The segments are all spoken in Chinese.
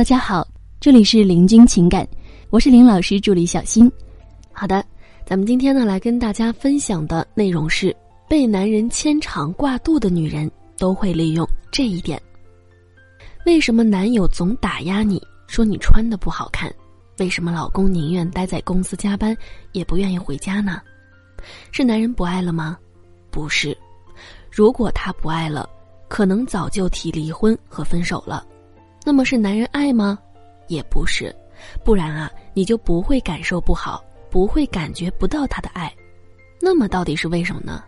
大家好，这里是林君情感，我是林老师助理小新。好的，咱们今天呢来跟大家分享的内容是：被男人牵肠挂肚的女人都会利用这一点。为什么男友总打压你，说你穿的不好看？为什么老公宁愿待在公司加班，也不愿意回家呢？是男人不爱了吗？不是，如果他不爱了，可能早就提离婚和分手了。那么是男人爱吗？也不是，不然啊，你就不会感受不好，不会感觉不到他的爱。那么到底是为什么呢？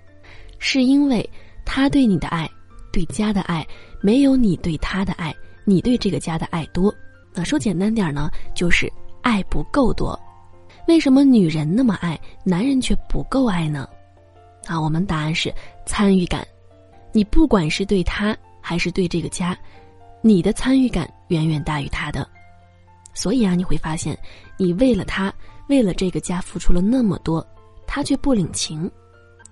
是因为他对你的爱，对家的爱，没有你对他的爱，你对这个家的爱多。那说简单点呢，就是爱不够多。为什么女人那么爱，男人却不够爱呢？啊，我们答案是参与感。你不管是对他还是对这个家。你的参与感远远大于他的，所以啊，你会发现，你为了他，为了这个家付出了那么多，他却不领情。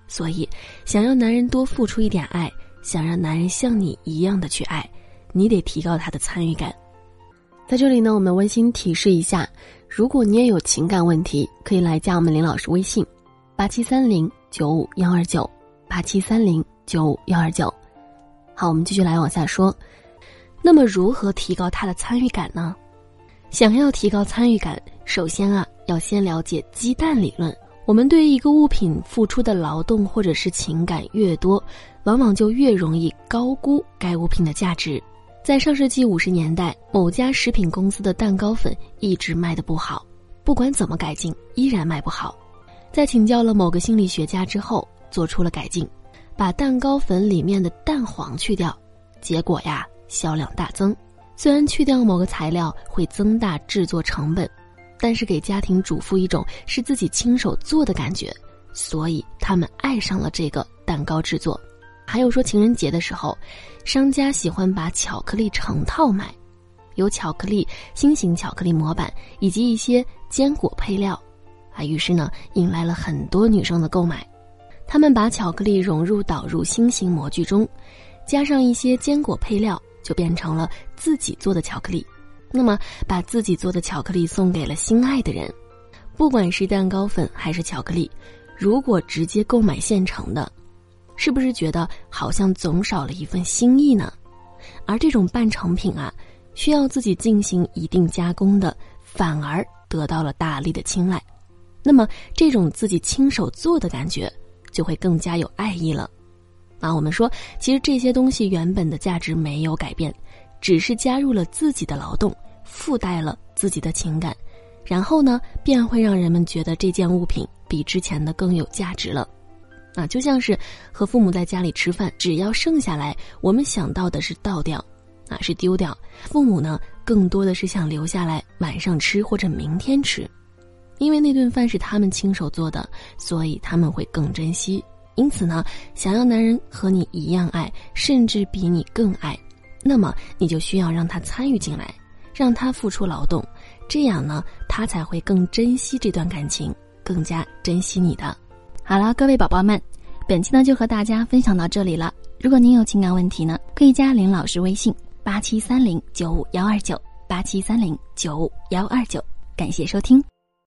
所以，想要男人多付出一点爱，想让男人像你一样的去爱，你得提高他的参与感。在这里呢，我们温馨提示一下：如果你也有情感问题，可以来加我们林老师微信：八七三零九五幺二九八七三零九五幺二九。好，我们继续来往下说。那么，如何提高他的参与感呢？想要提高参与感，首先啊，要先了解鸡蛋理论。我们对于一个物品付出的劳动或者是情感越多，往往就越容易高估该物品的价值。在上世纪五十年代，某家食品公司的蛋糕粉一直卖的不好，不管怎么改进，依然卖不好。在请教了某个心理学家之后，做出了改进，把蛋糕粉里面的蛋黄去掉，结果呀。销量大增，虽然去掉某个材料会增大制作成本，但是给家庭主妇一种是自己亲手做的感觉，所以他们爱上了这个蛋糕制作。还有说情人节的时候，商家喜欢把巧克力成套卖，有巧克力、心形巧克力模板以及一些坚果配料，啊，于是呢引来了很多女生的购买。他们把巧克力融入导入心形模具中，加上一些坚果配料。就变成了自己做的巧克力，那么把自己做的巧克力送给了心爱的人，不管是蛋糕粉还是巧克力，如果直接购买现成的，是不是觉得好像总少了一份心意呢？而这种半成品啊，需要自己进行一定加工的，反而得到了大力的青睐，那么这种自己亲手做的感觉，就会更加有爱意了。啊，我们说，其实这些东西原本的价值没有改变，只是加入了自己的劳动，附带了自己的情感，然后呢，便会让人们觉得这件物品比之前的更有价值了。啊，就像是和父母在家里吃饭，只要剩下来，我们想到的是倒掉，啊，是丢掉；父母呢，更多的是想留下来晚上吃或者明天吃，因为那顿饭是他们亲手做的，所以他们会更珍惜。因此呢，想要男人和你一样爱，甚至比你更爱，那么你就需要让他参与进来，让他付出劳动，这样呢，他才会更珍惜这段感情，更加珍惜你的。好了，各位宝宝们，本期呢就和大家分享到这里了。如果您有情感问题呢，可以加林老师微信：八七三零九五幺二九八七三零九五幺二九。感谢收听。